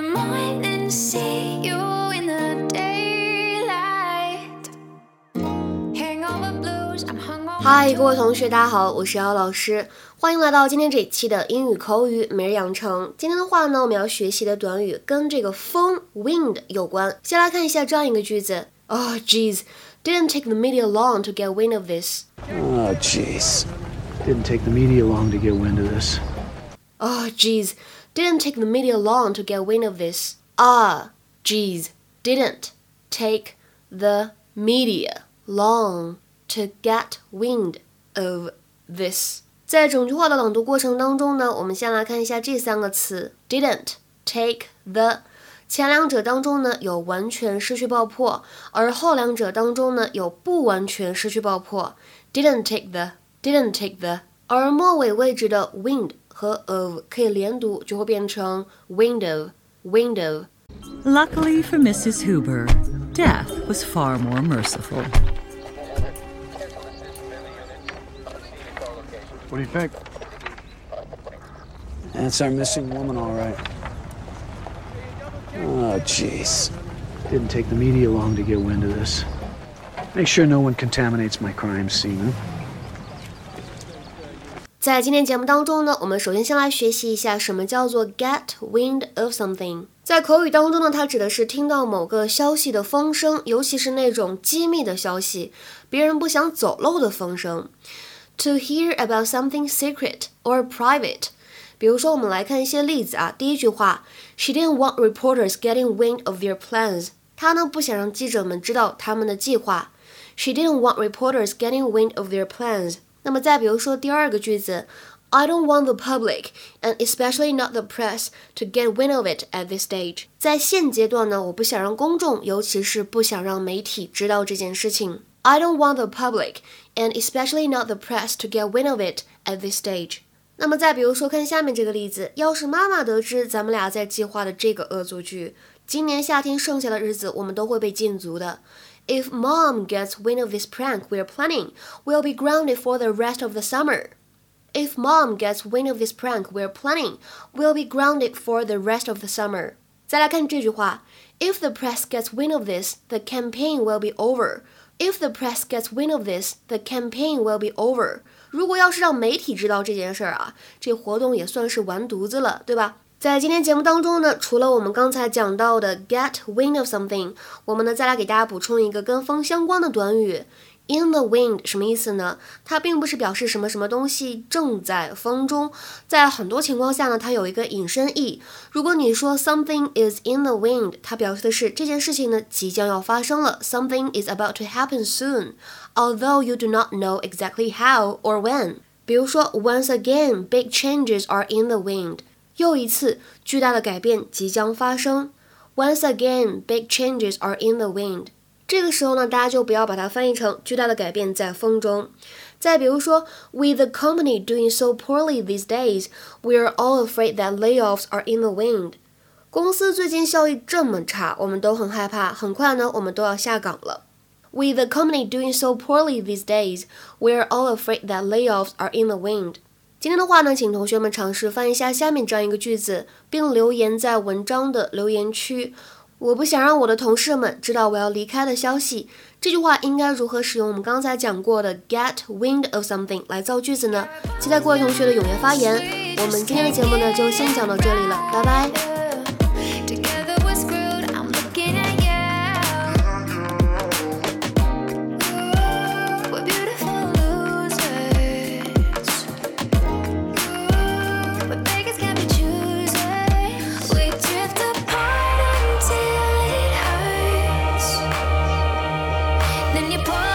can see you in the daylight. Hangover blues, I'm hungover. 嗨，各位同学，大家好，我是姚老师，欢迎来到今天这一期的英语口语每日养成。今天的话呢，我们要学习的短语跟这个风 （wind） 有关。先来看一下这样一个句子：Oh, jeez, didn't take the media long to get wind of this. Oh, jeez. Didn't take the media long to get wind of this. Oh, jeez, didn't take the media long to get wind of this. Ah, jeez, didn't take the media long to get wind of this. 在整句话的朗读过程当中呢，我们先来看一下这三个词：didn't take the。前两者当中呢有完全失去爆破，而后两者当中呢有不完全失去爆破。didn't take the, didn't take the。而末尾位置的 wind 和 of 可以连读，就会变成 window, window。 Luckily for Mrs. Huber, death was far more merciful. What do you think? That's our missing woman, all right. Oh, jeez. Didn't take the media long to get wind of this. Make sure no one contaminates my crime scene, huh? 在今天节目当中呢，我们首先先来学习一下什么叫做 get wind of something。在口语当中呢，它指的是听到某个消息的风声，尤其是那种机密的消息，别人不想走漏的风声。To hear about something secret or private。比如说，我们来看一些例子啊。第一句话，She didn't want reporters getting wind of their plans。她呢不想让记者们知道他们的计划。She didn't want reporters getting wind of their plans。那么再比如说第二个句子，I don't want the public and especially not the press to get wind of it at this stage。在现阶段呢，我不想让公众，尤其是不想让媒体知道这件事情。I don't want the public and especially not the press to get wind of it at this stage。那么再比如说，看下面这个例子，要是妈妈得知咱们俩在计划的这个恶作剧，今年夏天剩下的日子我们都会被禁足的。If mom gets wind of this prank we're planning, we'll be grounded for the rest of the summer. If mom gets wind of this prank we're planning, we'll be grounded for the rest of the summer. 再来看这句话，If the press gets wind of this, the campaign will be over. If the press gets wind of this, the campaign will be over. 如果要是让媒体知道这件事儿啊，这活动也算是完犊子了，对吧？ 在今天节目当中呢，除了我们刚才讲到的 get wind of something，我们呢再来给大家补充一个跟风相关的短语 in the wind，什么意思呢？它并不是表示什么什么东西正在风中，在很多情况下呢，它有一个引申义。如果你说 something is in the wind，它表示的是这件事情呢即将要发生了，something is about to happen soon，although you do not know exactly how or when。比如说，once again, big changes are in the wind。又一次，巨大的改变即将发生。Once again, big changes are in the wind。这个时候呢，大家就不要把它翻译成巨大的改变在风中。再比如说，With the company doing so poorly these days, we are all afraid that layoffs are in the wind。公司最近效益这么差，我们都很害怕，很快呢，我们都要下岗了。With the company doing so poorly these days, we are all afraid that layoffs are in the wind。今天的话呢，请同学们尝试翻译一下下面这样一个句子，并留言在文章的留言区。我不想让我的同事们知道我要离开的消息。这句话应该如何使用我们刚才讲过的 get wind of something 来造句子呢？期待各位同学的踊跃发言。我们今天的节目呢，就先讲到这里了，拜拜。then you pull